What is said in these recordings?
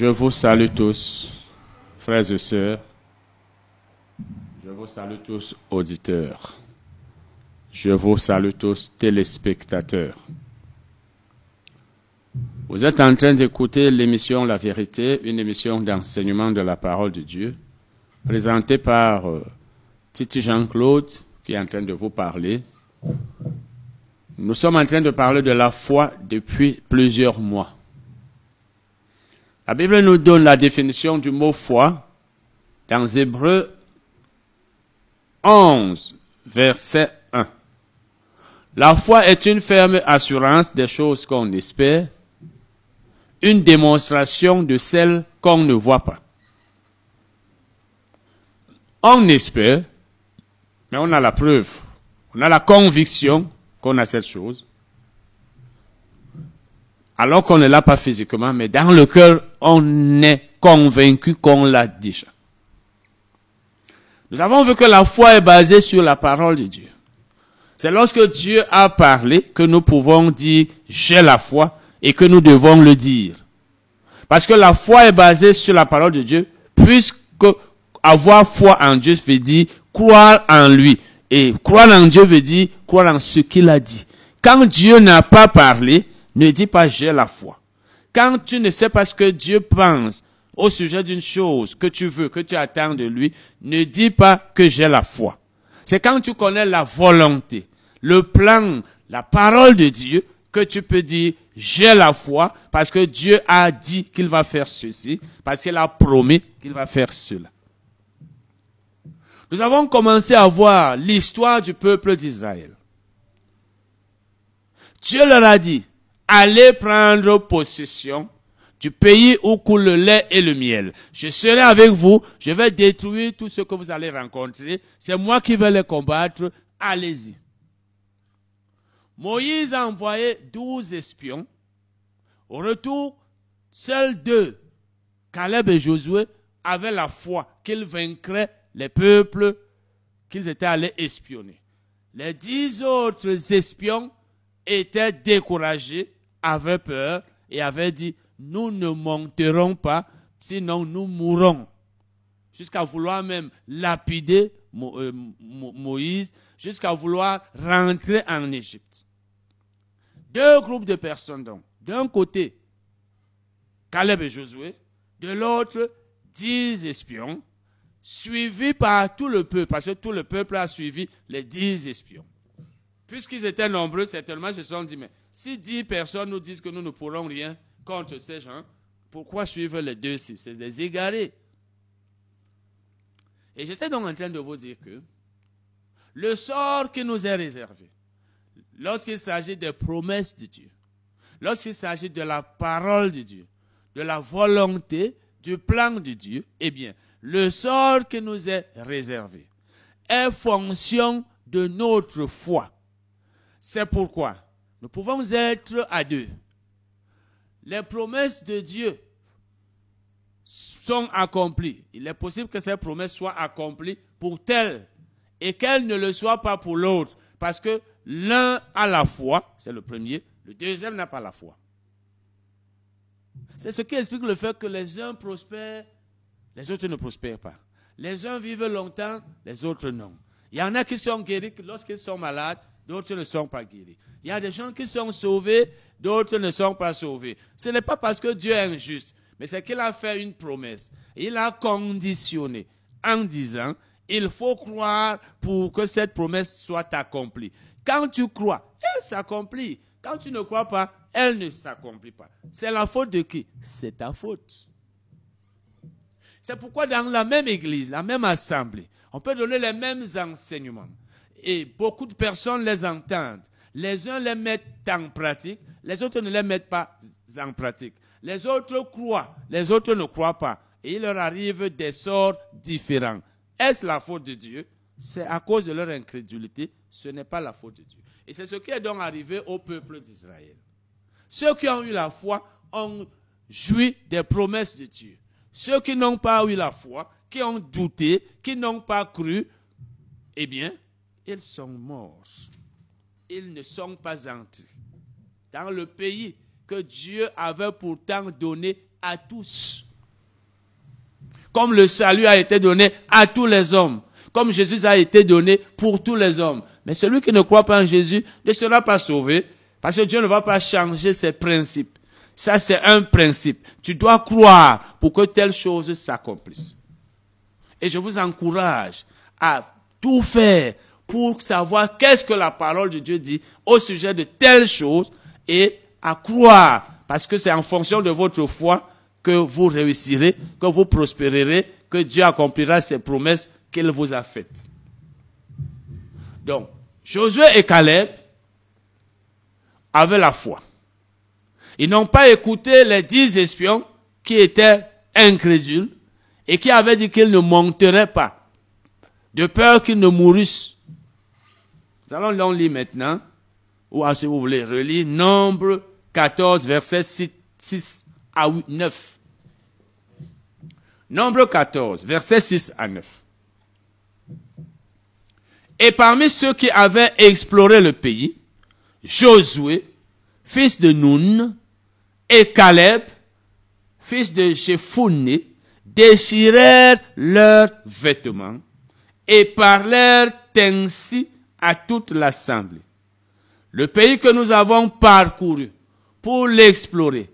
Je vous salue tous, frères et sœurs. Je vous salue tous, auditeurs. Je vous salue tous, téléspectateurs. Vous êtes en train d'écouter l'émission La Vérité, une émission d'enseignement de la parole de Dieu, présentée par euh, Titi Jean-Claude, qui est en train de vous parler. Nous sommes en train de parler de la foi depuis plusieurs mois. La Bible nous donne la définition du mot foi dans Hébreu 11, verset 1. La foi est une ferme assurance des choses qu'on espère, une démonstration de celles qu'on ne voit pas. On espère, mais on a la preuve, on a la conviction qu'on a cette chose, alors qu'on ne l'a pas physiquement, mais dans le cœur, on est convaincu qu'on l'a déjà. Nous avons vu que la foi est basée sur la parole de Dieu. C'est lorsque Dieu a parlé que nous pouvons dire j'ai la foi et que nous devons le dire. Parce que la foi est basée sur la parole de Dieu, puisque avoir foi en Dieu veut dire croire en lui. Et croire en Dieu veut dire croire en ce qu'il a dit. Quand Dieu n'a pas parlé, ne dis pas j'ai la foi. Quand tu ne sais pas ce que Dieu pense au sujet d'une chose que tu veux, que tu attends de lui, ne dis pas que j'ai la foi. C'est quand tu connais la volonté, le plan, la parole de Dieu, que tu peux dire j'ai la foi parce que Dieu a dit qu'il va faire ceci, parce qu'il a promis qu'il va faire cela. Nous avons commencé à voir l'histoire du peuple d'Israël. Dieu leur a dit, allez prendre possession du pays où coule le lait et le miel. Je serai avec vous, je vais détruire tout ce que vous allez rencontrer. C'est moi qui vais les combattre. Allez-y. Moïse a envoyé douze espions. Au retour, seuls deux, Caleb et Josué, avaient la foi qu'ils vaincraient les peuples qu'ils étaient allés espionner. Les dix autres espions étaient découragés, avaient peur et avaient dit, nous ne monterons pas, sinon nous mourrons. Jusqu'à vouloir même lapider euh, Moïse, jusqu'à vouloir rentrer en Égypte. Deux groupes de personnes donc. D'un côté, Caleb et Josué, de l'autre, dix espions, suivis par tout le peuple, parce que tout le peuple a suivi les dix espions. Puisqu'ils étaient nombreux, certainement, ils se sont dit, mais si dix personnes nous disent que nous ne pourrons rien contre ces gens, pourquoi suivre les deux si C'est des égarés? Et j'étais donc en train de vous dire que le sort qui nous est réservé, lorsqu'il s'agit des promesses de Dieu, lorsqu'il s'agit de la parole de Dieu, de la volonté, du plan de Dieu, eh bien, le sort qui nous est réservé est fonction de notre foi. C'est pourquoi nous pouvons être à deux. Les promesses de Dieu sont accomplies. Il est possible que ces promesses soient accomplies pour tel et qu'elles ne le soient pas pour l'autre. Parce que l'un a la foi, c'est le premier, le deuxième n'a pas la foi. C'est ce qui explique le fait que les uns prospèrent, les autres ne prospèrent pas. Les uns vivent longtemps, les autres non. Il y en a qui sont guéris lorsqu'ils sont malades, d'autres ne sont pas guéris. Il y a des gens qui sont sauvés, d'autres ne sont pas sauvés. Ce n'est pas parce que Dieu est injuste, mais c'est qu'il a fait une promesse. Il a conditionné en disant, il faut croire pour que cette promesse soit accomplie. Quand tu crois, elle s'accomplit. Quand tu ne crois pas, elle ne s'accomplit pas. C'est la faute de qui? C'est ta faute. C'est pourquoi dans la même église, la même assemblée, on peut donner les mêmes enseignements. Et beaucoup de personnes les entendent. Les uns les mettent en pratique, les autres ne les mettent pas en pratique. Les autres croient, les autres ne croient pas. Et il leur arrive des sorts différents. Est-ce la faute de Dieu? C'est à cause de leur incrédulité. Ce n'est pas la faute de Dieu. Et c'est ce qui est donc arrivé au peuple d'Israël. Ceux qui ont eu la foi ont joui des promesses de Dieu. Ceux qui n'ont pas eu la foi, qui ont douté, qui n'ont pas cru, eh bien, ils sont morts. Ils ne sont pas entrés dans le pays que Dieu avait pourtant donné à tous. Comme le salut a été donné à tous les hommes. Comme Jésus a été donné pour tous les hommes. Mais celui qui ne croit pas en Jésus ne sera pas sauvé. Parce que Dieu ne va pas changer ses principes. Ça, c'est un principe. Tu dois croire pour que telle chose s'accomplisse. Et je vous encourage à tout faire pour savoir qu'est-ce que la parole de Dieu dit au sujet de telle chose et à croire. Parce que c'est en fonction de votre foi que vous réussirez, que vous prospérerez, que Dieu accomplira ses promesses qu'il vous a faites. Donc, Josué et Caleb avaient la foi. Ils n'ont pas écouté les dix espions qui étaient incrédules et qui avaient dit qu'ils ne monteraient pas, de peur qu'ils ne mourissent. Nous allons l'en lire maintenant, ou si vous voulez relire, Nombre 14, verset 6, à 9. Nombre 14, verset 6 à 9. Et parmi ceux qui avaient exploré le pays, Josué, fils de Nun, et Caleb, fils de Jephunneh, déchirèrent leurs vêtements et parlèrent ainsi à toute l'assemblée. Le pays que nous avons parcouru pour l'explorer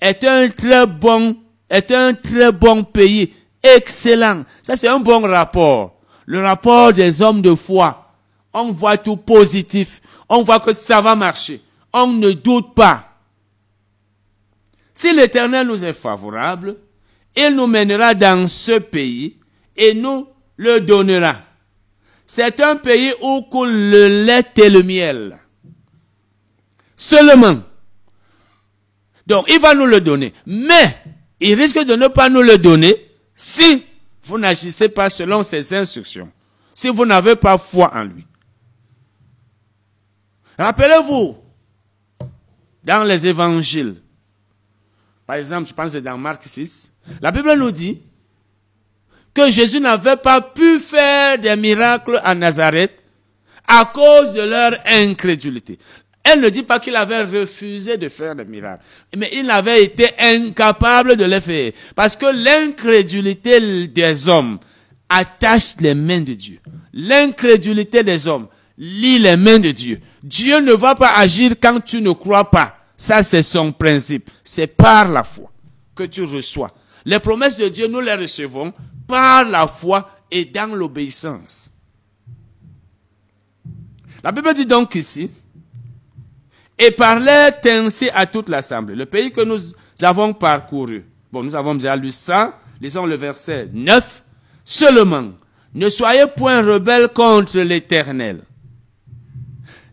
est un très bon, est un très bon pays, excellent. Ça c'est un bon rapport. Le rapport des hommes de foi. On voit tout positif. On voit que ça va marcher. On ne doute pas. Si l'Éternel nous est favorable, il nous mènera dans ce pays et nous le donnera. C'est un pays où coule le lait et le miel. Seulement. Donc, il va nous le donner. Mais, il risque de ne pas nous le donner si vous n'agissez pas selon ses instructions. Si vous n'avez pas foi en lui. Rappelez-vous, dans les évangiles, par exemple, je pense que dans Marc 6, la Bible nous dit que Jésus n'avait pas pu faire des miracles à Nazareth à cause de leur incrédulité. Elle ne dit pas qu'il avait refusé de faire des miracles, mais il avait été incapable de les faire. Parce que l'incrédulité des hommes attache les mains de Dieu. L'incrédulité des hommes lie les mains de Dieu. Dieu ne va pas agir quand tu ne crois pas. Ça, c'est son principe. C'est par la foi que tu reçois. Les promesses de Dieu, nous les recevons par la foi et dans l'obéissance. La Bible dit donc ici, et parlait ainsi à toute l'assemblée. Le pays que nous avons parcouru. Bon, nous avons déjà lu ça. Lisons le verset 9. Seulement, ne soyez point rebelles contre l'éternel.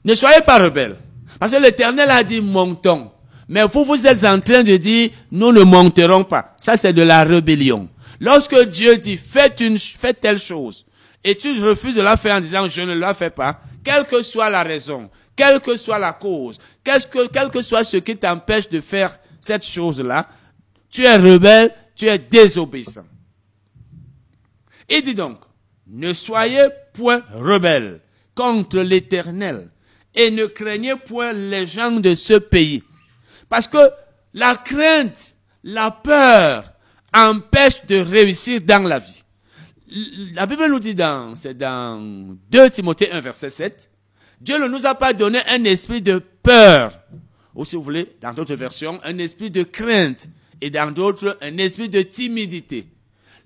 Ne soyez pas rebelles. Parce que l'Éternel a dit montons. Mais vous, vous êtes en train de dire, nous ne monterons pas. Ça, c'est de la rébellion. Lorsque Dieu dit, faites une, faites telle chose, et tu refuses de la faire en disant, je ne la fais pas, quelle que soit la raison, quelle que soit la cause, quel que, quel que soit ce qui t'empêche de faire cette chose-là, tu es rebelle, tu es désobéissant. Il dit donc, ne soyez point rebelles contre l'éternel, et ne craignez point les gens de ce pays. Parce que la crainte, la peur empêche de réussir dans la vie. La Bible nous dit dans, c'est dans 2 Timothée 1 verset 7, Dieu ne nous a pas donné un esprit de peur, ou si vous voulez, dans d'autres versions, un esprit de crainte, et dans d'autres, un esprit de timidité.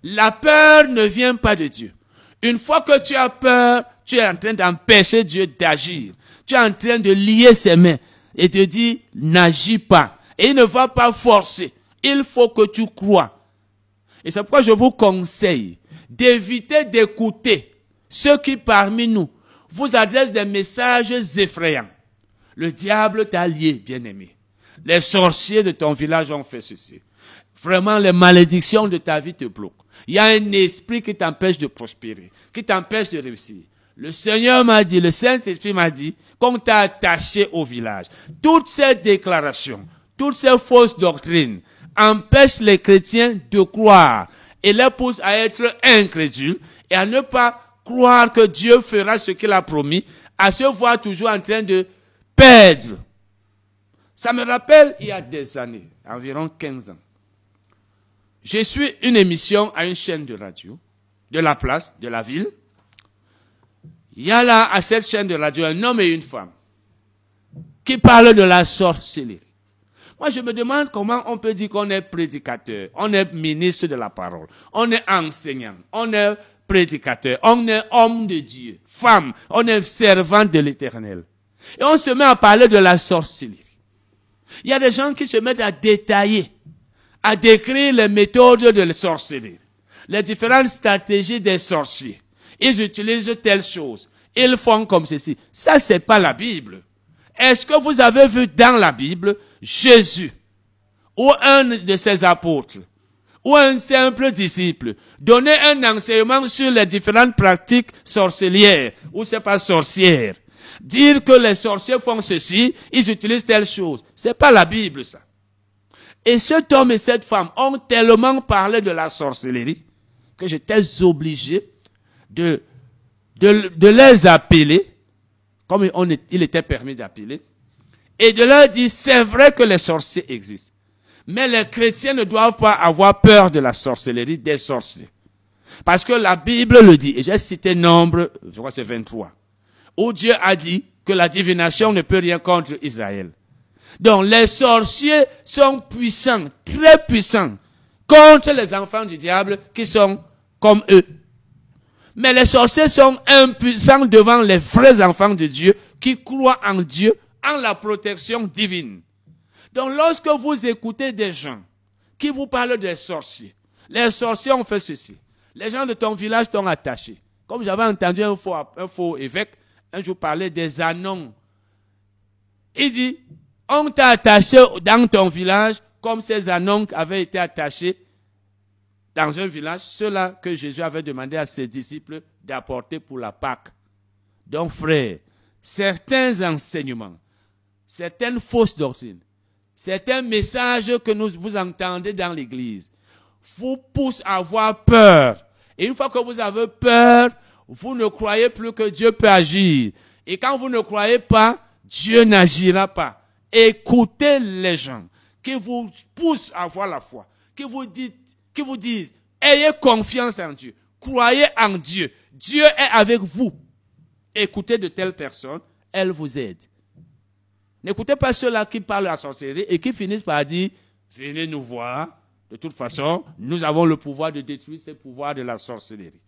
La peur ne vient pas de Dieu. Une fois que tu as peur, tu es en train d'empêcher Dieu d'agir tu es en train de lier ses mains et te dit, n'agis pas. Et ne va pas forcer. Il faut que tu crois. Et c'est pourquoi je vous conseille d'éviter d'écouter ceux qui parmi nous vous adressent des messages effrayants. Le diable t'a lié, bien-aimé. Les sorciers de ton village ont fait ceci. Vraiment, les malédictions de ta vie te bloquent. Il y a un esprit qui t'empêche de prospérer, qui t'empêche de réussir. Le Seigneur m'a dit, le Saint-Esprit m'a dit qu'on t'a attaché au village. Toutes ces déclarations, toutes ces fausses doctrines empêchent les chrétiens de croire et les poussent à être incrédules et à ne pas croire que Dieu fera ce qu'il a promis, à se voir toujours en train de perdre. Ça me rappelle il y a des années, environ 15 ans. je suis une émission à une chaîne de radio, de la place, de la ville. Il y a là, à cette chaîne de radio, un homme et une femme qui parlent de la sorcellerie. Moi, je me demande comment on peut dire qu'on est prédicateur, on est ministre de la parole, on est enseignant, on est prédicateur, on est homme de Dieu, femme, on est servant de l'éternel. Et on se met à parler de la sorcellerie. Il y a des gens qui se mettent à détailler, à décrire les méthodes de la sorcellerie, les différentes stratégies des sorciers. Ils utilisent telle chose. Ils font comme ceci. Ça, c'est pas la Bible. Est-ce que vous avez vu dans la Bible Jésus ou un de ses apôtres ou un simple disciple donner un enseignement sur les différentes pratiques sorcelières ou c'est pas sorcières dire que les sorciers font ceci, ils utilisent telle chose. C'est pas la Bible, ça. Et cet homme et cette femme ont tellement parlé de la sorcellerie que j'étais obligé de, de, de les appeler, comme on il était permis d'appeler, et de leur dire, c'est vrai que les sorciers existent. Mais les chrétiens ne doivent pas avoir peur de la sorcellerie des sorciers. Parce que la Bible le dit, et j'ai cité nombre, je crois c'est 23 où Dieu a dit que la divination ne peut rien contre Israël. Donc les sorciers sont puissants, très puissants, contre les enfants du diable qui sont comme eux. Mais les sorciers sont impuissants devant les vrais enfants de Dieu qui croient en Dieu, en la protection divine. Donc lorsque vous écoutez des gens qui vous parlent des sorciers, les sorciers ont fait ceci. Les gens de ton village t'ont attaché. Comme j'avais entendu un faux, un faux évêque un jour parler des anons. Il dit, on t'a attaché dans ton village comme ces anons avaient été attachés dans un village, ceux-là que Jésus avait demandé à ses disciples d'apporter pour la Pâque. Donc, frère, certains enseignements, certaines fausses doctrines, certains messages que nous, vous entendez dans l'église, vous poussent à avoir peur. Et une fois que vous avez peur, vous ne croyez plus que Dieu peut agir. Et quand vous ne croyez pas, Dieu n'agira pas. Écoutez les gens qui vous poussent à avoir la foi, qui vous, dites, qui vous disent, ayez confiance en Dieu, croyez en Dieu, Dieu est avec vous. Écoutez de telles personnes, elles vous aident. N'écoutez pas ceux-là qui parlent à la sorcellerie et qui finissent par dire, venez nous voir. De toute façon, nous avons le pouvoir de détruire ces pouvoirs de la sorcellerie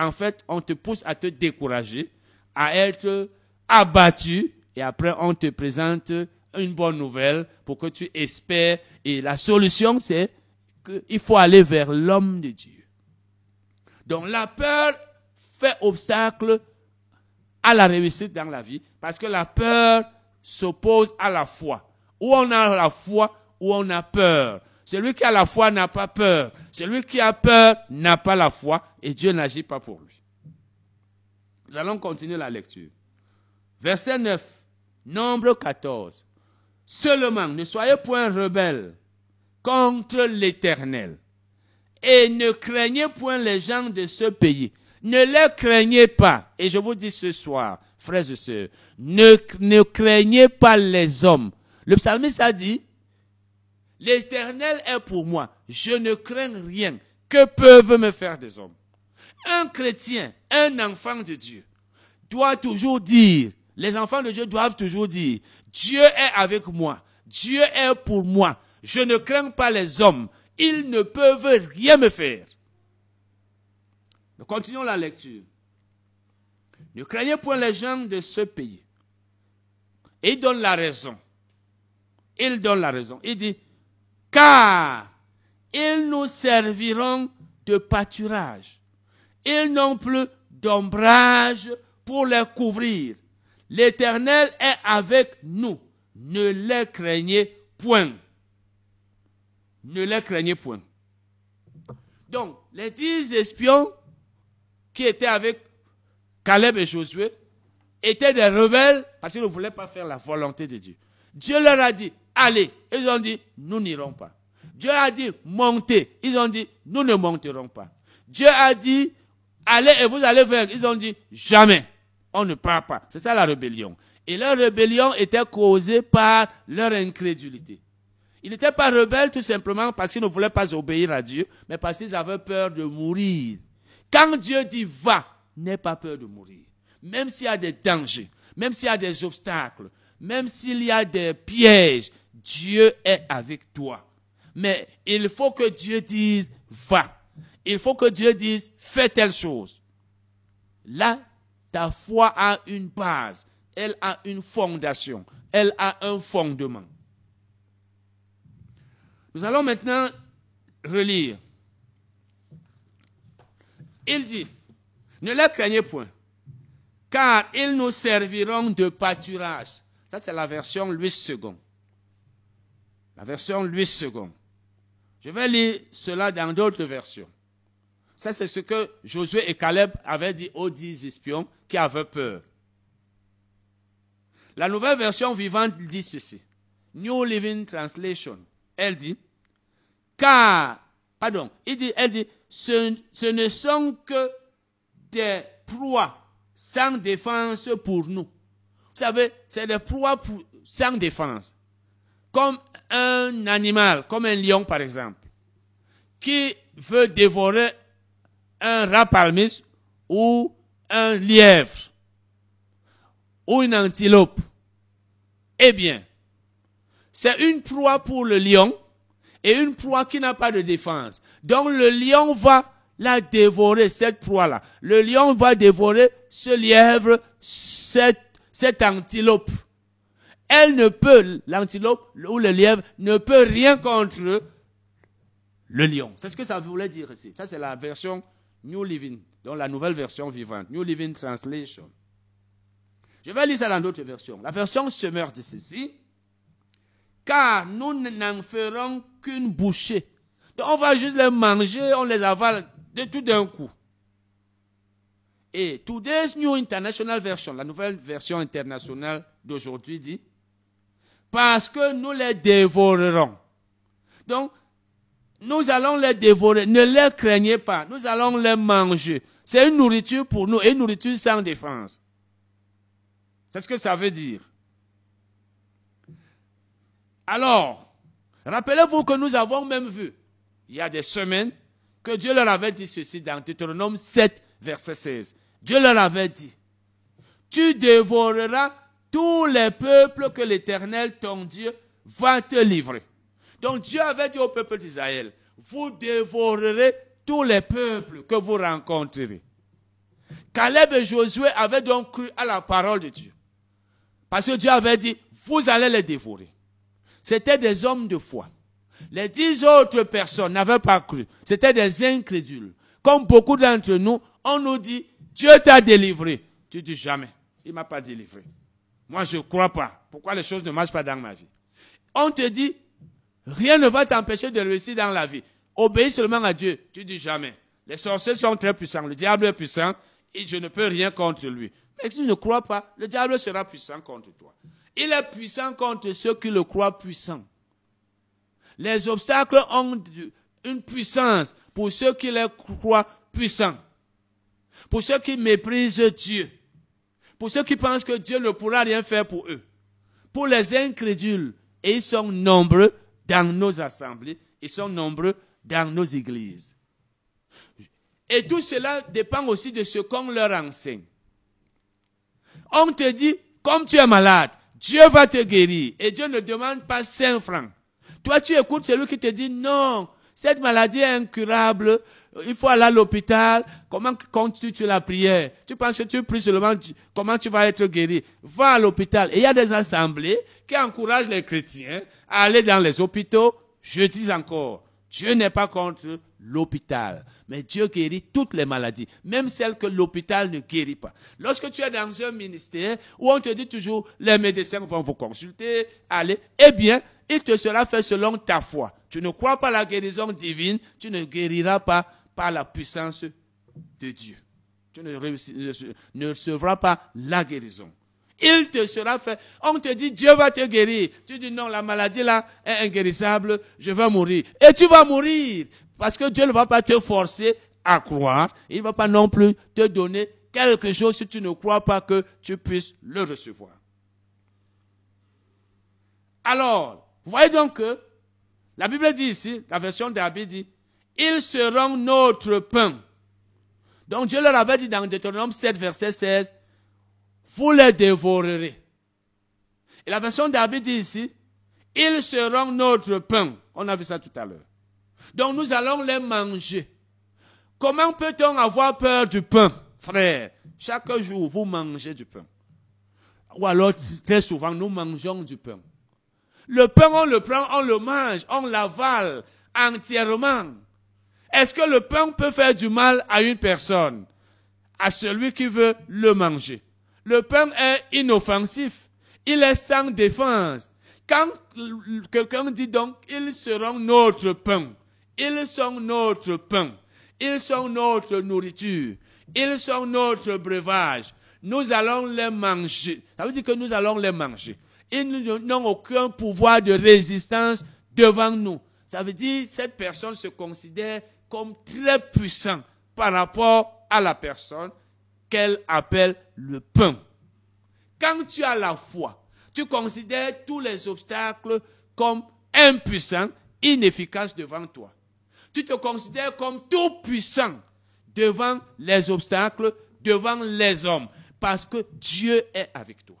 en fait, on te pousse à te décourager, à être abattu, et après on te présente une bonne nouvelle pour que tu espères. Et la solution, c'est qu'il faut aller vers l'homme de Dieu. Donc la peur fait obstacle à la réussite dans la vie, parce que la peur s'oppose à la foi. Ou on a la foi, ou on a peur. Celui qui a la foi n'a pas peur. Celui qui a peur n'a pas la foi et Dieu n'agit pas pour lui. Nous allons continuer la lecture. Verset 9, nombre 14. Seulement, ne soyez point rebelles contre l'Éternel et ne craignez point les gens de ce pays. Ne les craignez pas. Et je vous dis ce soir, frères et sœurs, ne, ne craignez pas les hommes. Le psalmiste a dit, L'éternel est pour moi. Je ne crains rien. Que peuvent me faire des hommes? Un chrétien, un enfant de Dieu, doit toujours dire, les enfants de Dieu doivent toujours dire, Dieu est avec moi. Dieu est pour moi. Je ne crains pas les hommes. Ils ne peuvent rien me faire. Nous continuons la lecture. Ne craignez point les gens de ce pays. il donne la raison. Il donne la raison. Il dit, car ils nous serviront de pâturage. Ils n'ont plus d'ombrage pour les couvrir. L'Éternel est avec nous. Ne les craignez point. Ne les craignez point. Donc, les dix espions qui étaient avec Caleb et Josué étaient des rebelles parce qu'ils ne voulaient pas faire la volonté de Dieu. Dieu leur a dit, allez. Ils ont dit, nous n'irons pas. Dieu a dit, montez. Ils ont dit, nous ne monterons pas. Dieu a dit, allez et vous allez faire. Ils ont dit, jamais. On ne part pas. C'est ça la rébellion. Et leur rébellion était causée par leur incrédulité. Ils n'étaient pas rebelles tout simplement parce qu'ils ne voulaient pas obéir à Dieu, mais parce qu'ils avaient peur de mourir. Quand Dieu dit va, n'aie pas peur de mourir. Même s'il y a des dangers, même s'il y a des obstacles, même s'il y a des pièges, Dieu est avec toi. Mais il faut que Dieu dise va. Il faut que Dieu dise fais telle chose. Là, ta foi a une base, elle a une fondation, elle a un fondement. Nous allons maintenant relire. Il dit, ne les craignez point, car ils nous serviront de pâturage. Ça, c'est la version Louis II. La version Louis II. Je vais lire cela dans d'autres versions. Ça, c'est ce que Josué et Caleb avaient dit aux dix espions qui avaient peur. La nouvelle version vivante dit ceci. New Living Translation. Elle dit, car, pardon, il dit, elle dit, ce, ne sont que des proies sans défense pour nous. Vous savez, c'est des proies sans défense. Comme un animal, comme un lion par exemple, qui veut dévorer un rapalmis ou un lièvre ou une antilope. Eh bien, c'est une proie pour le lion et une proie qui n'a pas de défense. Donc le lion va la dévorer, cette proie-là. Le lion va dévorer ce lièvre, cette, antilope. Elle ne peut, l'antilope ou le lièvre ne peut rien contre le lion. C'est ce que ça voulait dire ici. Ça, c'est la version New Living, dans la nouvelle version vivante, New Living Translation. Je vais lire ça dans d'autres versions. La version Semeur dit ceci. Car nous n'en ferons qu'une bouchée. Donc on va juste les manger, on les avale de tout d'un coup. Et Today's New International Version, la nouvelle version internationale d'aujourd'hui dit, parce que nous les dévorerons. Donc, nous allons les dévorer. Ne les craignez pas. Nous allons les manger. C'est une nourriture pour nous, une nourriture sans défense. C'est ce que ça veut dire. Alors, rappelez-vous que nous avons même vu, il y a des semaines, que Dieu leur avait dit ceci dans Deutéronome 7, verset 16. Dieu leur avait dit, tu dévoreras tous les peuples que l'Éternel, ton Dieu, va te livrer. Donc Dieu avait dit au peuple d'Israël, vous dévorerez tous les peuples que vous rencontrerez. Caleb et Josué avaient donc cru à la parole de Dieu. Parce que Dieu avait dit, vous allez les dévorer. C'était des hommes de foi. Les dix autres personnes n'avaient pas cru. C'était des incrédules. Comme beaucoup d'entre nous, on nous dit, Dieu t'a délivré. Tu dis jamais, il m'a pas délivré. Moi, je crois pas. Pourquoi les choses ne marchent pas dans ma vie? On te dit, rien ne va t'empêcher de réussir dans la vie. Obéis seulement à Dieu. Tu dis jamais. Les sorciers sont très puissants. Le diable est puissant et je ne peux rien contre lui. Mais si tu ne crois pas, le diable sera puissant contre toi. Il est puissant contre ceux qui le croient puissant. Les obstacles ont une puissance pour ceux qui les croient puissants. Pour ceux qui méprisent Dieu. Pour ceux qui pensent que Dieu ne pourra rien faire pour eux. Pour les incrédules. Et ils sont nombreux dans nos assemblées. Ils sont nombreux dans nos églises. Et tout cela dépend aussi de ce qu'on leur enseigne. On te dit, comme tu es malade, Dieu va te guérir. Et Dieu ne demande pas 5 francs. Toi, tu écoutes celui qui te dit, non, cette maladie est incurable, il faut aller à l'hôpital. Comment comptes-tu la prière Tu penses que tu pries seulement, comment tu vas être guéri? Va à l'hôpital. Et il y a des assemblées qui encouragent les chrétiens à aller dans les hôpitaux. Je dis encore, Dieu n'est pas contre l'hôpital, mais Dieu guérit toutes les maladies, même celles que l'hôpital ne guérit pas. Lorsque tu es dans un ministère où on te dit toujours les médecins vont vous consulter, allez, eh bien, il te sera fait selon ta foi. Tu ne crois pas la guérison divine, tu ne guériras pas par la puissance de Dieu. Tu ne, ne recevras pas la guérison. Il te sera fait. On te dit Dieu va te guérir. Tu dis non, la maladie là est inguérissable, je vais mourir. Et tu vas mourir. Parce que Dieu ne va pas te forcer à croire. Il ne va pas non plus te donner quelque chose si tu ne crois pas que tu puisses le recevoir. Alors, voyez donc que La Bible dit ici, la version d'Abbé dit, ils seront notre pain. Donc Dieu leur avait dit dans Deutéronome 7, verset 16, vous les dévorerez. Et la version d'Abbé dit ici, ils seront notre pain. On a vu ça tout à l'heure. Donc nous allons les manger. Comment peut-on avoir peur du pain, frère? Chaque jour, vous mangez du pain. Ou alors, très souvent, nous mangeons du pain. Le pain, on le prend, on le mange, on l'avale entièrement. Est-ce que le pain peut faire du mal à une personne À celui qui veut le manger? Le pain est inoffensif. Il est sans défense. Quand quelqu'un dit donc, ils seront notre pain. Ils sont notre pain. Ils sont notre nourriture. Ils sont notre breuvage. Nous allons les manger. Ça veut dire que nous allons les manger. Ils n'ont aucun pouvoir de résistance devant nous. Ça veut dire que cette personne se considère comme très puissant par rapport à la personne qu'elle appelle le pain. Quand tu as la foi, tu considères tous les obstacles comme impuissants, inefficaces devant toi tu te considères comme tout puissant devant les obstacles, devant les hommes, parce que Dieu est avec toi.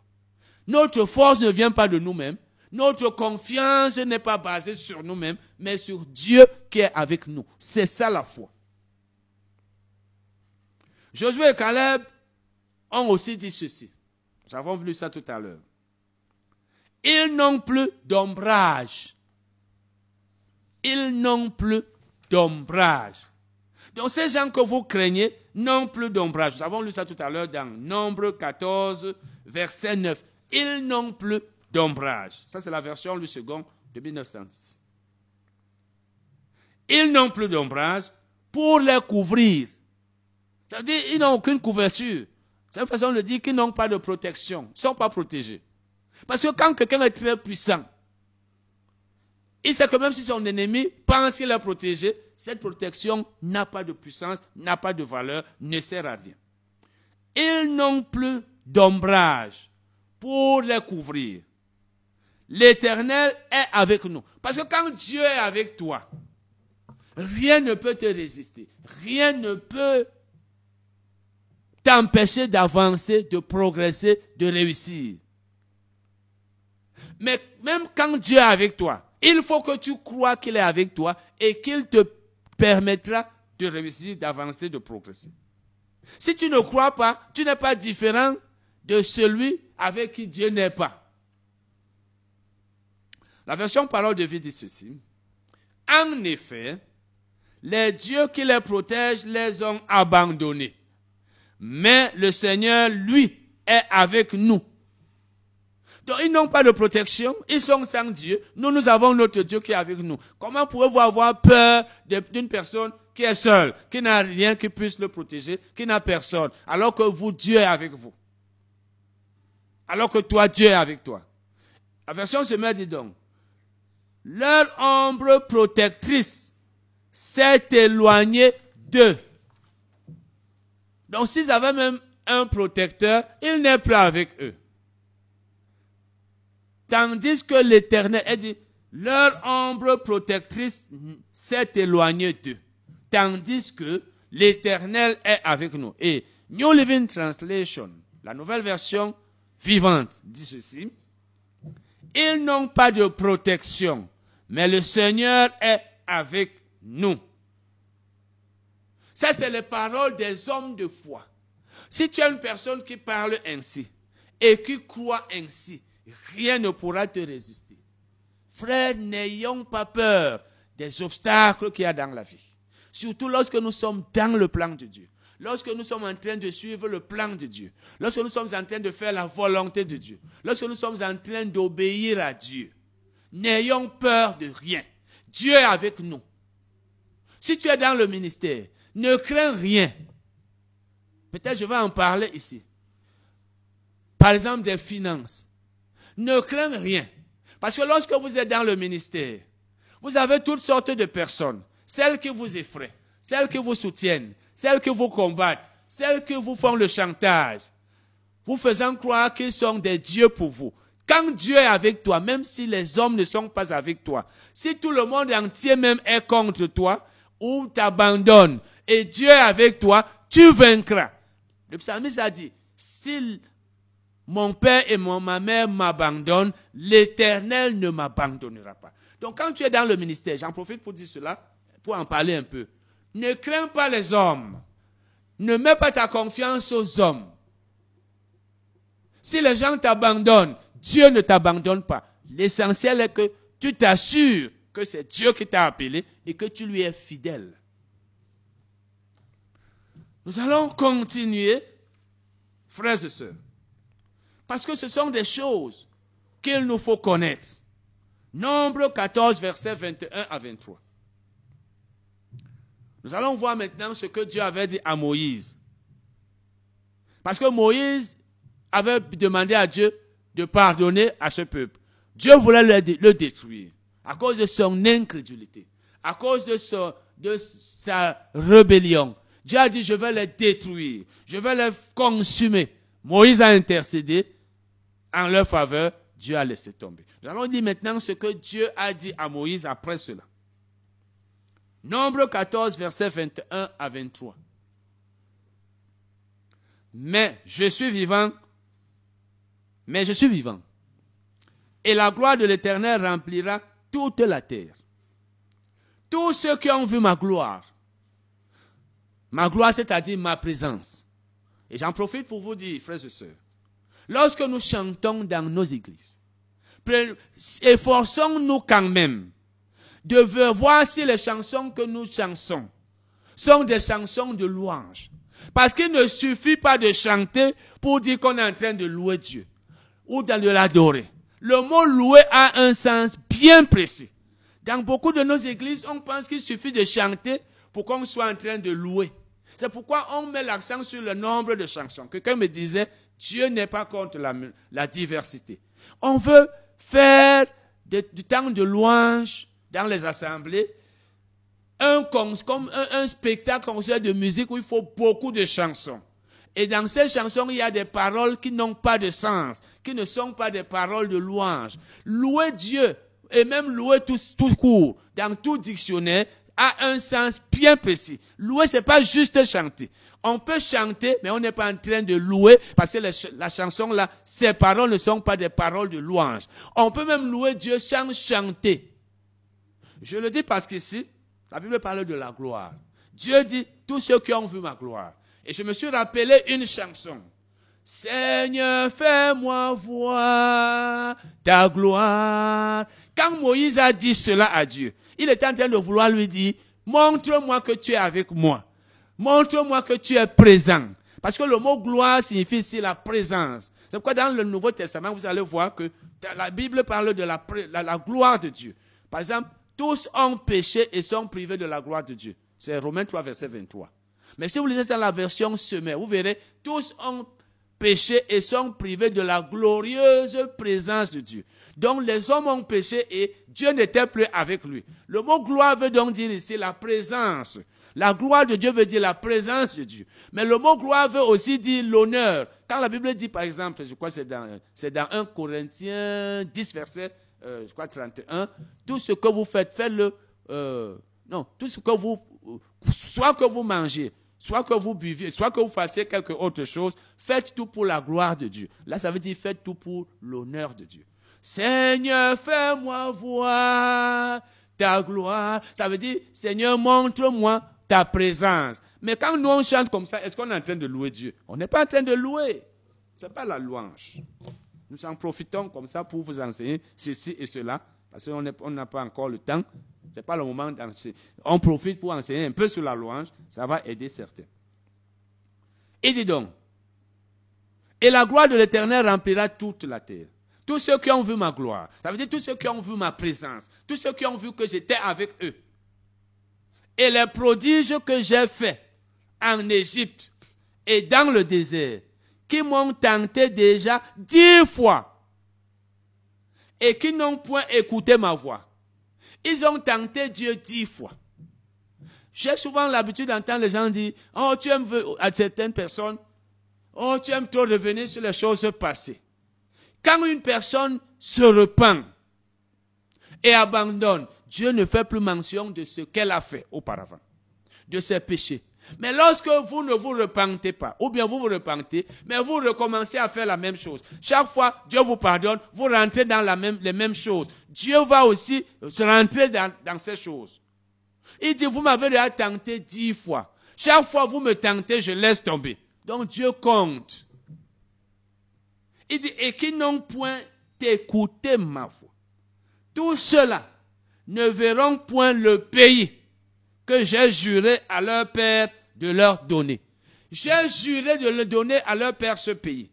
Notre force ne vient pas de nous-mêmes. Notre confiance n'est pas basée sur nous-mêmes, mais sur Dieu qui est avec nous. C'est ça la foi. Josué et Caleb ont aussi dit ceci. Nous avons vu ça tout à l'heure. Ils n'ont plus d'ombrage. Ils n'ont plus d'ombrage. Donc ces gens que vous craignez n'ont plus d'ombrage. Nous avons lu ça tout à l'heure dans Nombre 14, verset 9. Ils n'ont plus d'ombrage. Ça, c'est la version du second de 1906. Ils n'ont plus d'ombrage pour les couvrir. Ça veut dire qu'ils n'ont aucune couverture. C'est une façon de dire qu'ils n'ont pas de protection. Ils ne sont pas protégés. Parce que quand quelqu'un est très puissant, il sait que même si son ennemi pense qu'il est protégé, cette protection n'a pas de puissance, n'a pas de valeur, ne sert à rien. Ils n'ont plus d'ombrage pour les couvrir. L'Éternel est avec nous. Parce que quand Dieu est avec toi, rien ne peut te résister. Rien ne peut t'empêcher d'avancer, de progresser, de réussir. Mais même quand Dieu est avec toi, il faut que tu crois qu'il est avec toi et qu'il te permettra de réussir, d'avancer, de progresser. Si tu ne crois pas, tu n'es pas différent de celui avec qui Dieu n'est pas. La version parole de vie dit ceci. En effet, les dieux qui les protègent les ont abandonnés. Mais le Seigneur, lui, est avec nous donc, ils n'ont pas de protection, ils sont sans Dieu. Nous, nous avons notre Dieu qui est avec nous. Comment pouvez-vous avoir peur d'une personne qui est seule, qui n'a rien qui puisse le protéger, qui n'a personne, alors que vous, Dieu est avec vous? Alors que toi, Dieu est avec toi. La version se dit donc, leur ombre protectrice s'est éloignée d'eux. Donc, s'ils avaient même un protecteur, il n'est plus avec eux. Tandis que l'Éternel, a dit, leur ombre protectrice s'est éloignée d'eux. Tandis que l'Éternel est avec nous. Et New Living Translation, la nouvelle version vivante, dit ceci. Ils n'ont pas de protection, mais le Seigneur est avec nous. Ça, c'est les paroles des hommes de foi. Si tu es une personne qui parle ainsi et qui croit ainsi, rien ne pourra te résister. Frère, n'ayons pas peur des obstacles qu'il y a dans la vie. Surtout lorsque nous sommes dans le plan de Dieu. Lorsque nous sommes en train de suivre le plan de Dieu. Lorsque nous sommes en train de faire la volonté de Dieu. Lorsque nous sommes en train d'obéir à Dieu. N'ayons peur de rien. Dieu est avec nous. Si tu es dans le ministère, ne crains rien. Peut-être je vais en parler ici. Par exemple, des finances ne craignez rien. Parce que lorsque vous êtes dans le ministère, vous avez toutes sortes de personnes. Celles qui vous effraient, celles qui vous soutiennent, celles qui vous combattent, celles qui vous font le chantage, vous faisant croire qu'ils sont des dieux pour vous. Quand Dieu est avec toi, même si les hommes ne sont pas avec toi, si tout le monde entier même est contre toi, ou t'abandonne, et Dieu est avec toi, tu vaincras. Le psalmiste a dit, si mon père et ma mère m'abandonnent, l'éternel ne m'abandonnera pas. Donc quand tu es dans le ministère, j'en profite pour dire cela, pour en parler un peu. Ne crains pas les hommes. Ne mets pas ta confiance aux hommes. Si les gens t'abandonnent, Dieu ne t'abandonne pas. L'essentiel est que tu t'assures que c'est Dieu qui t'a appelé et que tu lui es fidèle. Nous allons continuer, frères et sœurs, parce que ce sont des choses qu'il nous faut connaître. Nombre 14, versets 21 à 23. Nous allons voir maintenant ce que Dieu avait dit à Moïse. Parce que Moïse avait demandé à Dieu de pardonner à ce peuple. Dieu voulait le, détruire à cause de son incrédulité, à cause de, de sa rébellion. Dieu a dit, je vais les détruire, je vais les consumer. Moïse a intercédé en leur faveur, Dieu a laissé tomber. Nous allons dire maintenant ce que Dieu a dit à Moïse après cela. Nombre 14, versets 21 à 23. Mais je suis vivant, mais je suis vivant. Et la gloire de l'Éternel remplira toute la terre. Tous ceux qui ont vu ma gloire, ma gloire c'est-à-dire ma présence. Et j'en profite pour vous dire, frères et sœurs, lorsque nous chantons dans nos églises, efforçons-nous quand même de voir si les chansons que nous chansons sont des chansons de louange. Parce qu'il ne suffit pas de chanter pour dire qu'on est en train de louer Dieu ou de l'adorer. Le mot louer a un sens bien précis. Dans beaucoup de nos églises, on pense qu'il suffit de chanter pour qu'on soit en train de louer. C'est pourquoi on met l'accent sur le nombre de chansons. Quelqu'un me disait, Dieu n'est pas contre la, diversité. On veut faire du temps de louange dans les assemblées, un, comme un, spectacle concert de musique où il faut beaucoup de chansons. Et dans ces chansons, il y a des paroles qui n'ont pas de sens, qui ne sont pas des paroles de louange. Louer Dieu, et même louer tout, tout court, dans tout dictionnaire, a un sens bien précis. Louer, c'est pas juste chanter. On peut chanter, mais on n'est pas en train de louer parce que la chanson là, ces paroles ne sont pas des paroles de louange. On peut même louer Dieu sans chanter. Je le dis parce qu'ici, la Bible parle de la gloire. Dieu dit, tous ceux qui ont vu ma gloire. Et je me suis rappelé une chanson. Seigneur, fais-moi voir ta gloire. Quand Moïse a dit cela à Dieu, il était en train de vouloir lui dire, montre-moi que tu es avec moi. Montre-moi que tu es présent. Parce que le mot gloire signifie ici la présence. C'est pourquoi dans le Nouveau Testament, vous allez voir que la Bible parle de la, la gloire de Dieu. Par exemple, tous ont péché et sont privés de la gloire de Dieu. C'est Romains 3, verset 23. Mais si vous lisez dans la version semée, vous verrez, tous ont péché et sont privés de la glorieuse présence de Dieu. Donc les hommes ont péché et Dieu n'était plus avec lui. Le mot gloire veut donc dire ici la présence. La gloire de Dieu veut dire la présence de Dieu. Mais le mot gloire veut aussi dire l'honneur. Quand la Bible dit, par exemple, je crois que c'est dans, c'est dans 1 Corinthiens 10, verset euh, je crois 31, tout ce que vous faites, faites-le, euh, non, tout ce que vous, soit que vous mangez, soit que vous buviez, soit que vous fassiez quelque autre chose, faites tout pour la gloire de Dieu. Là, ça veut dire faites tout pour l'honneur de Dieu. Seigneur, fais-moi voir ta gloire. Ça veut dire, Seigneur, montre-moi ta présence. Mais quand nous on chante comme ça, est-ce qu'on est en train de louer Dieu? On n'est pas en train de louer. Ce n'est pas la louange. Nous en profitons comme ça pour vous enseigner ceci et cela, parce qu'on n'a pas encore le temps. Ce n'est pas le moment d'enseigner. On profite pour enseigner un peu sur la louange, ça va aider certains. Et dis donc, et la gloire de l'Éternel remplira toute la terre. Tous ceux qui ont vu ma gloire, ça veut dire tous ceux qui ont vu ma présence, tous ceux qui ont vu que j'étais avec eux. Et les prodiges que j'ai faits en Égypte et dans le désert, qui m'ont tenté déjà dix fois et qui n'ont point écouté ma voix. Ils ont tenté Dieu dix fois. J'ai souvent l'habitude d'entendre les gens dire, oh, tu aimes à certaines personnes, oh, tu aimes trop revenir sur les choses passées. Quand une personne se repent et abandonne, Dieu ne fait plus mention de ce qu'elle a fait auparavant, de ses péchés. Mais lorsque vous ne vous repentez pas, ou bien vous vous repentez, mais vous recommencez à faire la même chose. Chaque fois, Dieu vous pardonne, vous rentrez dans la même, les mêmes choses. Dieu va aussi rentrer dans, dans ces choses. Il dit, vous m'avez déjà tenté dix fois. Chaque fois vous me tentez, je laisse tomber. Donc Dieu compte. Il dit, et qui n'ont point écouté ma voix. Tous ceux-là ne verront point le pays que j'ai juré à leur père de leur donner. J'ai juré de le donner à leur père ce pays.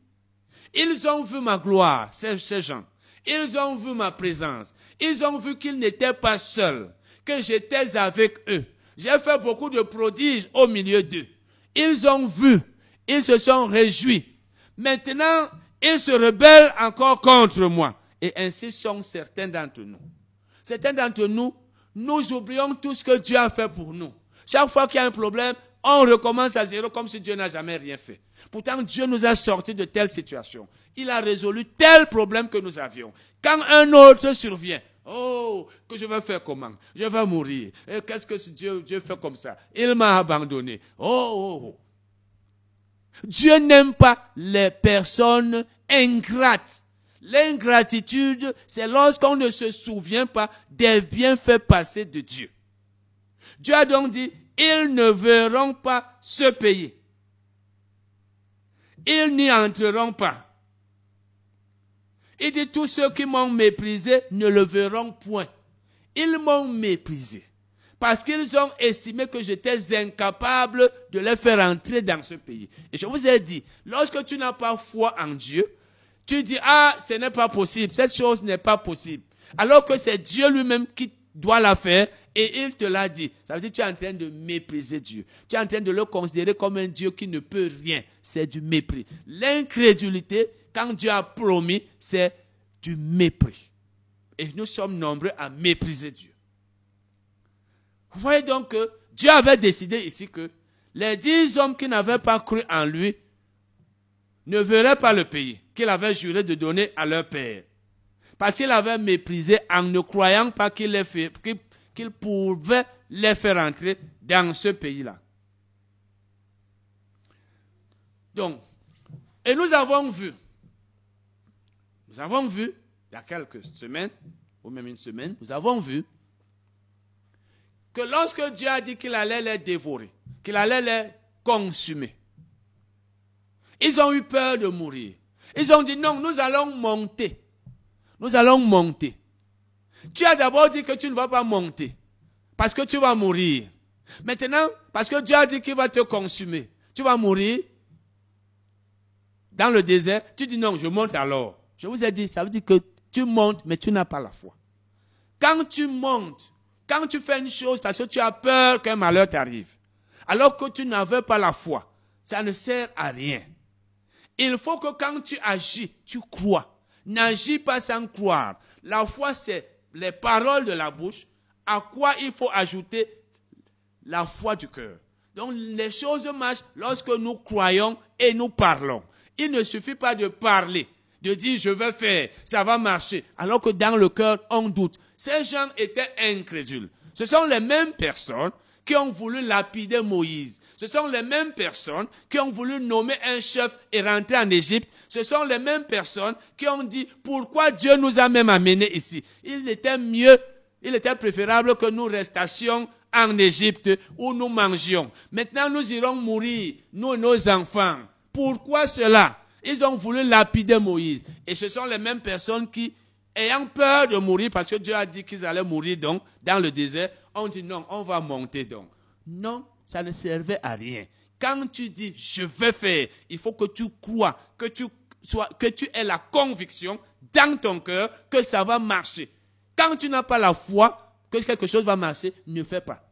Ils ont vu ma gloire, ces, ces gens. Ils ont vu ma présence. Ils ont vu qu'ils n'étaient pas seuls, que j'étais avec eux. J'ai fait beaucoup de prodiges au milieu d'eux. Ils ont vu, ils se sont réjouis. Maintenant, ils se rebellent encore contre moi. Et ainsi sont certains d'entre nous. Certains d'entre nous, nous oublions tout ce que Dieu a fait pour nous. Chaque fois qu'il y a un problème, on recommence à zéro comme si Dieu n'a jamais rien fait. Pourtant, Dieu nous a sortis de telle situation. Il a résolu tel problème que nous avions. Quand un autre survient, oh, que je vais faire comment? Je vais mourir. Qu'est-ce que Dieu, Dieu fait comme ça? Il m'a abandonné. Oh, oh, oh. Dieu n'aime pas les personnes ingrates. L'ingratitude, c'est lorsqu'on ne se souvient pas des bienfaits passés de Dieu. Dieu a donc dit, ils ne verront pas ce pays. Ils n'y entreront pas. Il dit, tous ceux qui m'ont méprisé ne le verront point. Ils m'ont méprisé. Parce qu'ils ont estimé que j'étais incapable de les faire entrer dans ce pays. Et je vous ai dit, lorsque tu n'as pas foi en Dieu, tu dis, ah, ce n'est pas possible, cette chose n'est pas possible. Alors que c'est Dieu lui-même qui doit la faire et il te l'a dit. Ça veut dire que tu es en train de mépriser Dieu. Tu es en train de le considérer comme un Dieu qui ne peut rien. C'est du mépris. L'incrédulité, quand Dieu a promis, c'est du mépris. Et nous sommes nombreux à mépriser Dieu. Vous voyez donc que Dieu avait décidé ici que les dix hommes qui n'avaient pas cru en lui ne verraient pas le pays qu'il avait juré de donner à leur père. Parce qu'il avait méprisé en ne croyant pas qu'il pouvait les faire entrer dans ce pays-là. Donc, et nous avons vu, nous avons vu, il y a quelques semaines, ou même une semaine, nous avons vu que lorsque Dieu a dit qu'il allait les dévorer, qu'il allait les consumer, ils ont eu peur de mourir. Ils ont dit non, nous allons monter. Nous allons monter. Tu as d'abord dit que tu ne vas pas monter parce que tu vas mourir. Maintenant, parce que Dieu a dit qu'il va te consumer, tu vas mourir dans le désert. Tu dis non, je monte alors. Je vous ai dit, ça veut dire que tu montes, mais tu n'as pas la foi. Quand tu montes, quand tu fais une chose parce que tu as peur qu'un malheur t'arrive, alors que tu n'avais pas la foi, ça ne sert à rien. Il faut que quand tu agis, tu crois. N'agis pas sans croire. La foi, c'est les paroles de la bouche, à quoi il faut ajouter la foi du cœur. Donc les choses marchent lorsque nous croyons et nous parlons. Il ne suffit pas de parler, de dire je vais faire, ça va marcher, alors que dans le cœur on doute. Ces gens étaient incrédules. Ce sont les mêmes personnes qui ont voulu lapider Moïse. Ce sont les mêmes personnes qui ont voulu nommer un chef et rentrer en Égypte. Ce sont les mêmes personnes qui ont dit pourquoi Dieu nous a même amenés ici? Il était mieux, il était préférable que nous restassions en Égypte où nous mangions. Maintenant nous irons mourir, nous et nos enfants. Pourquoi cela? Ils ont voulu lapider Moïse. Et ce sont les mêmes personnes qui, ayant peur de mourir, parce que Dieu a dit qu'ils allaient mourir donc dans le désert, on dit non, on va monter donc. Non, ça ne servait à rien. Quand tu dis je vais faire, il faut que tu crois, que tu sois, que tu aies la conviction dans ton cœur que ça va marcher. Quand tu n'as pas la foi que quelque chose va marcher, ne fais pas.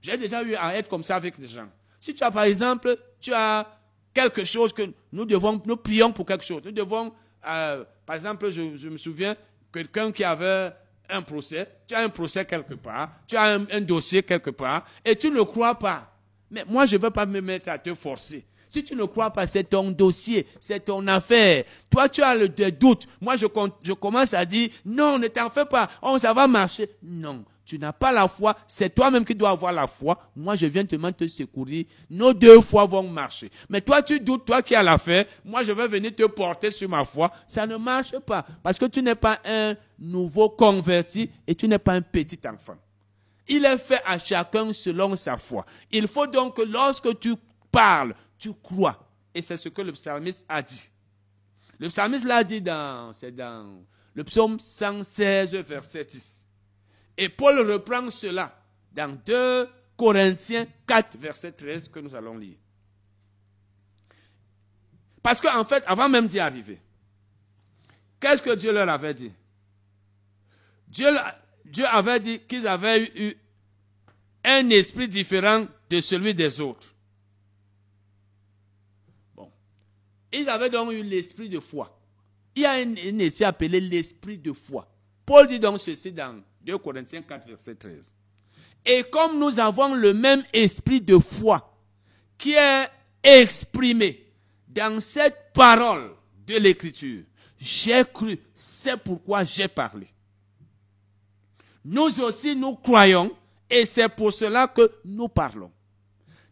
J'ai déjà eu à être comme ça avec des gens. Si tu as par exemple, tu as quelque chose que nous devons, nous prions pour quelque chose. Nous devons, euh, par exemple, je, je me souviens, quelqu'un qui avait un procès, tu as un procès quelque part, tu as un, dossier quelque part, et tu ne crois pas. Mais moi, je ne veux pas me mettre à te forcer. Si tu ne crois pas, c'est ton dossier, c'est ton affaire. Toi, tu as le doute. Moi, je, je commence à dire, non, ne t'en fais pas. Oh, ça va marcher. Non. Tu n'as pas la foi, c'est toi-même qui dois avoir la foi. Moi, je viens te te secourir. Nos deux fois vont marcher. Mais toi, tu doutes, toi qui as la foi. Moi, je vais venir te porter sur ma foi. Ça ne marche pas. Parce que tu n'es pas un nouveau converti et tu n'es pas un petit enfant. Il est fait à chacun selon sa foi. Il faut donc que lorsque tu parles, tu crois. Et c'est ce que le psalmiste a dit. Le psalmiste l'a dit dans, c'est dans le psaume 116, verset 10. Et Paul reprend cela dans 2 Corinthiens 4, verset 13 que nous allons lire. Parce qu'en fait, avant même d'y arriver, qu'est-ce que Dieu leur avait dit? Dieu, Dieu avait dit qu'ils avaient eu un esprit différent de celui des autres. Bon. Ils avaient donc eu l'esprit de foi. Il y a un esprit appelé l'esprit de foi. Paul dit donc ceci dans 2 Corinthiens 4, verset 13. Et comme nous avons le même esprit de foi qui est exprimé dans cette parole de l'Écriture, j'ai cru, c'est pourquoi j'ai parlé. Nous aussi, nous croyons, et c'est pour cela que nous parlons.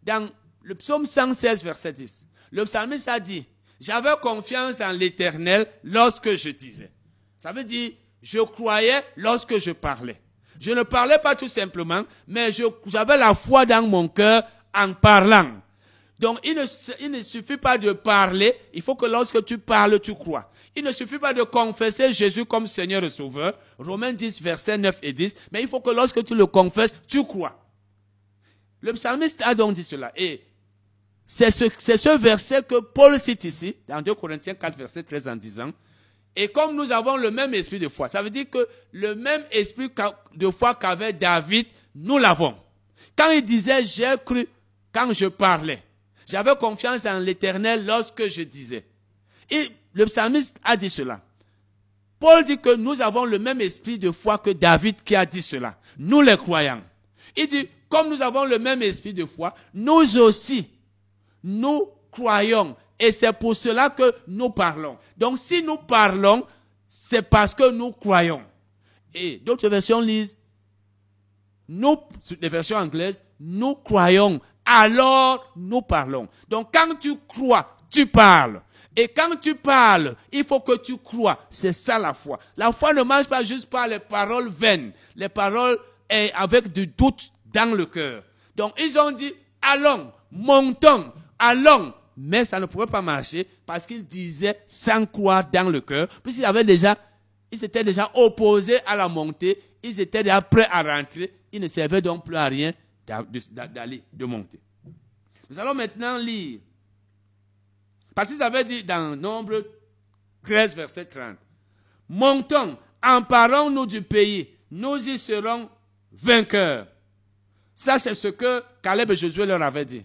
Dans le psaume 116, verset 10, le psalmiste a dit, j'avais confiance en l'Éternel lorsque je disais. Ça veut dire, je croyais lorsque je parlais. Je ne parlais pas tout simplement, mais j'avais la foi dans mon cœur en parlant. Donc il ne, suffit pas de parler, il faut que lorsque tu parles, tu crois. Il ne suffit pas de confesser Jésus comme Seigneur et Sauveur, Romains 10, versets 9 et 10, mais il faut que lorsque tu le confesses, tu crois. Le psalmiste a donc dit cela. Et c'est ce, ce verset que Paul cite ici, dans 2 Corinthiens 4, verset 13 en disant, et comme nous avons le même esprit de foi, ça veut dire que le même esprit de foi qu'avait David, nous l'avons. Quand il disait j'ai cru quand je parlais, j'avais confiance en l'éternel lorsque je disais. Et le psalmiste a dit cela. Paul dit que nous avons le même esprit de foi que David qui a dit cela. Nous les croyants. Il dit, comme nous avons le même esprit de foi, nous aussi, nous croyons et c'est pour cela que nous parlons. Donc si nous parlons, c'est parce que nous croyons. Et d'autres versions lisent, nous, les versions anglaises, nous croyons, alors nous parlons. Donc quand tu crois, tu parles. Et quand tu parles, il faut que tu crois. C'est ça la foi. La foi ne marche pas juste par les paroles vaines, les paroles avec du doute dans le cœur. Donc ils ont dit, allons, montons, allons, mais ça ne pouvait pas marcher parce qu'il disait sans croire dans le cœur, puisqu'ils avaient déjà, ils s'étaient déjà opposés à la montée, ils étaient déjà prêts à rentrer, ils ne servaient donc plus à rien d'aller, de monter. Nous allons maintenant lire. Parce qu'ils avaient dit dans Nombre 13, verset 30, Montons, emparons-nous du pays, nous y serons vainqueurs. Ça, c'est ce que Caleb et Josué leur avaient dit.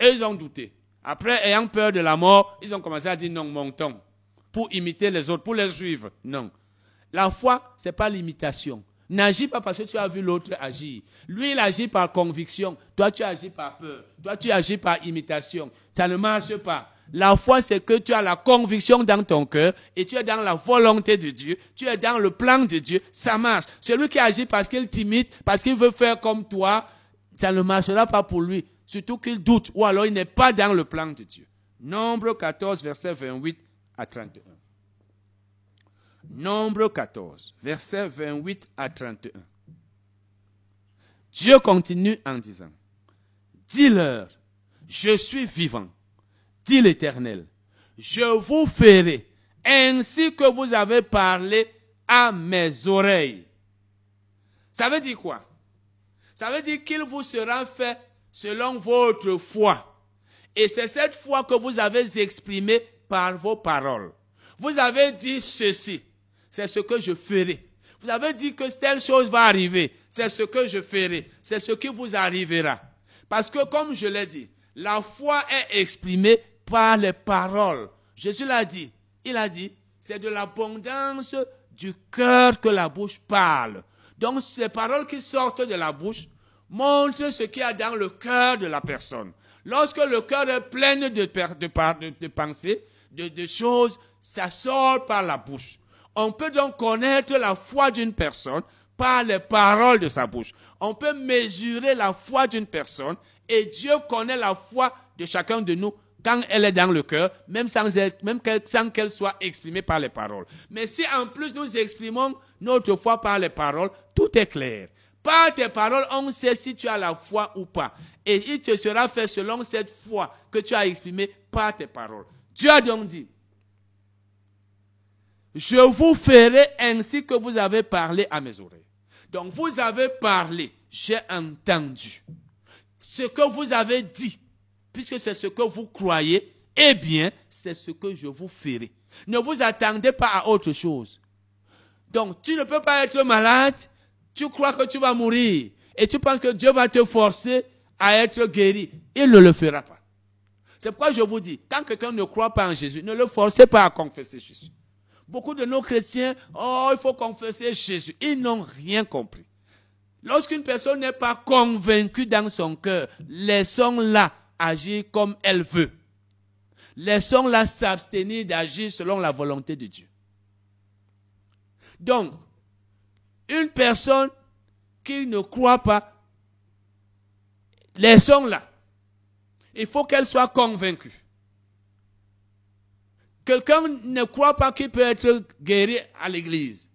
Ils ont douté. Après, ayant peur de la mort, ils ont commencé à dire non, montons. Pour imiter les autres, pour les suivre. Non. La foi, c'est pas l'imitation. N'agis pas parce que tu as vu l'autre agir. Lui, il agit par conviction. Toi, tu agis par peur. Toi, tu agis par imitation. Ça ne marche pas. La foi, c'est que tu as la conviction dans ton cœur et tu es dans la volonté de Dieu. Tu es dans le plan de Dieu. Ça marche. Celui qui agit parce qu'il t'imite, parce qu'il veut faire comme toi, ça ne marchera pas pour lui surtout qu'il doute, ou alors il n'est pas dans le plan de Dieu. Nombre 14, verset 28 à 31. Nombre 14, verset 28 à 31. Dieu continue en disant, Dis-leur, je suis vivant, dit l'Éternel, je vous ferai ainsi que vous avez parlé à mes oreilles. Ça veut dire quoi? Ça veut dire qu'il vous sera fait selon votre foi. Et c'est cette foi que vous avez exprimée par vos paroles. Vous avez dit ceci, c'est ce que je ferai. Vous avez dit que telle chose va arriver, c'est ce que je ferai, c'est ce qui vous arrivera. Parce que comme je l'ai dit, la foi est exprimée par les paroles. Jésus l'a dit. Il a dit, c'est de l'abondance du cœur que la bouche parle. Donc, les paroles qui sortent de la bouche montre ce qu'il y a dans le cœur de la personne. Lorsque le cœur est plein de, de, pensées, de, de choses, ça sort par la bouche. On peut donc connaître la foi d'une personne par les paroles de sa bouche. On peut mesurer la foi d'une personne et Dieu connaît la foi de chacun de nous quand elle est dans le cœur, même sans, même sans qu'elle soit exprimée par les paroles. Mais si en plus nous exprimons notre foi par les paroles, tout est clair. Par tes paroles, on sait si tu as la foi ou pas. Et il te sera fait selon cette foi que tu as exprimée par tes paroles. Dieu a donc dit, je vous ferai ainsi que vous avez parlé à mes oreilles. Donc vous avez parlé, j'ai entendu. Ce que vous avez dit, puisque c'est ce que vous croyez, eh bien, c'est ce que je vous ferai. Ne vous attendez pas à autre chose. Donc, tu ne peux pas être malade, tu crois que tu vas mourir, et tu penses que Dieu va te forcer à être guéri. Il ne le fera pas. C'est pourquoi je vous dis, quand quelqu'un ne croit pas en Jésus, ne le forcez pas à confesser Jésus. Beaucoup de nos chrétiens, oh, il faut confesser Jésus. Ils n'ont rien compris. Lorsqu'une personne n'est pas convaincue dans son cœur, laissons-la agir comme elle veut. Laissons-la s'abstenir d'agir selon la volonté de Dieu. Donc, une personne qui ne croit pas, laissons-la. Il faut qu'elle soit convaincue. Quelqu'un ne croit pas qu'il peut être guéri à l'église.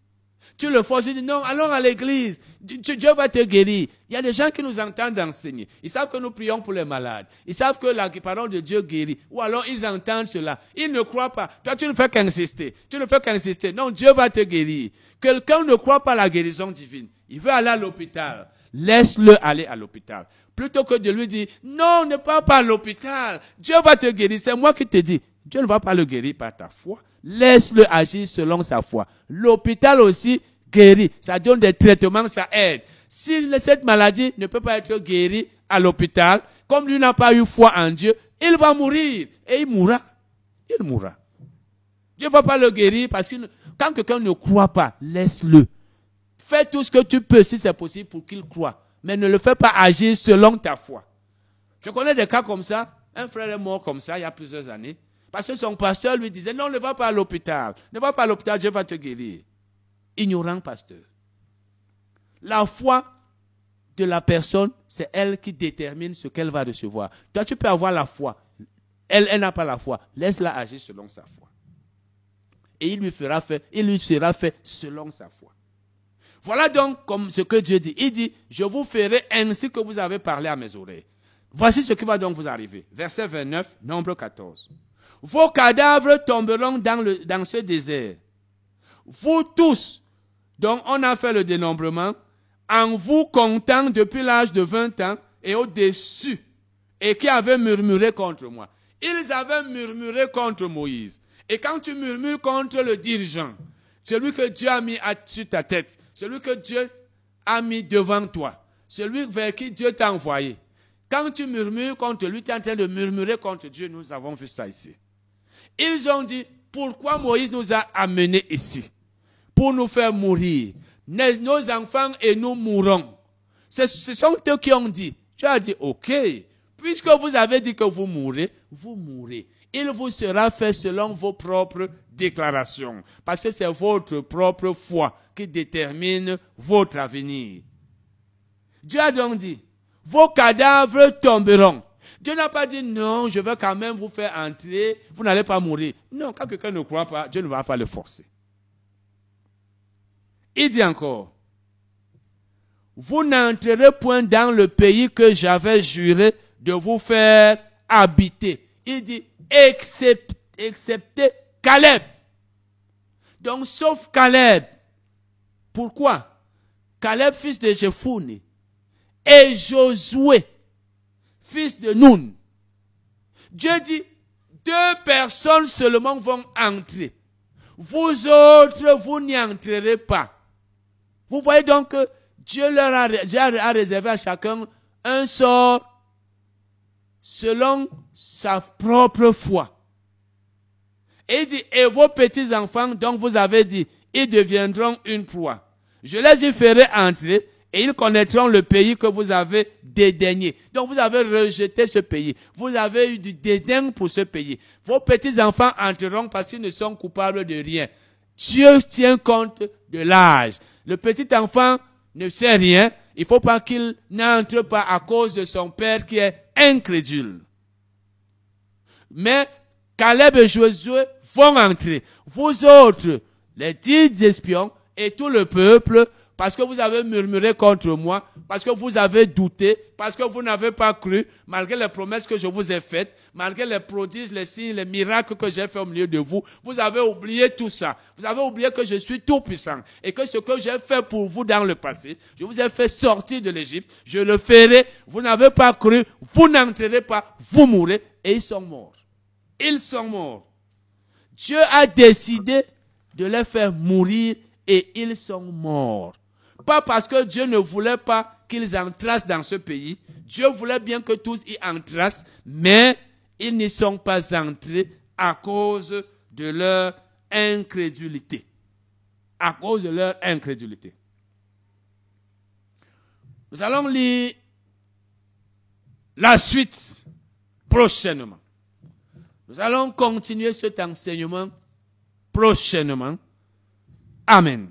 Tu le forces, tu dis non, allons à l'église. Dieu va te guérir. Il y a des gens qui nous entendent enseigner. Ils savent que nous prions pour les malades. Ils savent que la parole de Dieu guérit. Ou alors ils entendent cela. Ils ne croient pas. Toi, tu ne fais qu'insister. Tu ne fais qu'insister. Non, Dieu va te guérir. Quelqu'un ne croit pas à la guérison divine. Il veut aller à l'hôpital. Laisse-le aller à l'hôpital. Plutôt que de lui dire, non, ne pars pas à l'hôpital. Dieu va te guérir. C'est moi qui te dis. Dieu ne va pas le guérir par ta foi. Laisse-le agir selon sa foi. L'hôpital aussi, guéri. Ça donne des traitements, ça aide. Si cette maladie ne peut pas être guérie à l'hôpital, comme lui n'a pas eu foi en Dieu, il va mourir. Et il mourra. Il mourra. Dieu ne va pas le guérir parce que quand quelqu'un ne croit pas, laisse-le. Fais tout ce que tu peux si c'est possible pour qu'il croit. Mais ne le fais pas agir selon ta foi. Je connais des cas comme ça. Un frère est mort comme ça il y a plusieurs années. Parce que son pasteur lui disait, non, ne va pas à l'hôpital. Ne va pas à l'hôpital, Dieu va te guérir ignorant pasteur. La foi de la personne, c'est elle qui détermine ce qu'elle va recevoir. Toi, tu peux avoir la foi. Elle, elle n'a pas la foi. Laisse-la agir selon sa foi. Et il lui fera il lui sera fait selon sa foi. Voilà donc ce que Dieu dit. Il dit, je vous ferai ainsi que vous avez parlé à mes oreilles. Voici ce qui va donc vous arriver. Verset 29, nombre 14. Vos cadavres tomberont dans, dans ce désert. Vous tous, donc, on a fait le dénombrement en vous comptant depuis l'âge de 20 ans et au-dessus, et qui avaient murmuré contre moi. Ils avaient murmuré contre Moïse. Et quand tu murmures contre le dirigeant, celui que Dieu a mis sur ta tête, celui que Dieu a mis devant toi, celui vers qui Dieu t'a envoyé, quand tu murmures contre lui, tu es en train de murmurer contre Dieu. Nous avons vu ça ici. Ils ont dit, pourquoi Moïse nous a amenés ici pour nous faire mourir? Nos enfants et nous mourrons. Ce sont eux qui ont dit. Tu as dit, ok, puisque vous avez dit que vous mourrez, vous mourrez. Il vous sera fait selon vos propres déclarations. Parce que c'est votre propre foi qui détermine votre avenir. Dieu a donc dit, vos cadavres tomberont. Dieu n'a pas dit non, je vais quand même vous faire entrer, vous n'allez pas mourir. Non, quand quelqu'un ne croit pas, Dieu ne va pas le forcer. Il dit encore, vous n'entrerez point dans le pays que j'avais juré de vous faire habiter. Il dit, excepté Caleb. Donc, sauf Caleb. Pourquoi? Caleb, fils de Jephoune, et Josué, fils de Nun. Dieu dit, deux personnes seulement vont entrer. Vous autres, vous n'y entrerez pas. Vous voyez donc que Dieu leur a, a réservé à chacun un sort selon sa propre foi. Et il dit, et vos petits-enfants dont vous avez dit, ils deviendront une proie. Je les y ferai entrer et ils connaîtront le pays que vous avez dédaigné. Donc vous avez rejeté ce pays. Vous avez eu du dédain pour ce pays. Vos petits-enfants entreront parce qu'ils ne sont coupables de rien. Dieu tient compte de l'âge. Le petit enfant ne sait rien. Il faut pas qu'il n'entre pas à cause de son père qui est incrédule. Mais Caleb et Josué vont entrer. Vous autres, les dix espions et tout le peuple, parce que vous avez murmuré contre moi, parce que vous avez douté, parce que vous n'avez pas cru, malgré les promesses que je vous ai faites, malgré les prodiges, les signes, les miracles que j'ai fait au milieu de vous, vous avez oublié tout ça. Vous avez oublié que je suis tout puissant et que ce que j'ai fait pour vous dans le passé, je vous ai fait sortir de l'Égypte, je le ferai, vous n'avez pas cru, vous n'entrerez pas, vous mourrez et ils sont morts. Ils sont morts. Dieu a décidé de les faire mourir et ils sont morts. Pas parce que Dieu ne voulait pas qu'ils entrassent dans ce pays. Dieu voulait bien que tous y entrassent, mais ils n'y sont pas entrés à cause de leur incrédulité. À cause de leur incrédulité. Nous allons lire la suite prochainement. Nous allons continuer cet enseignement prochainement. Amen.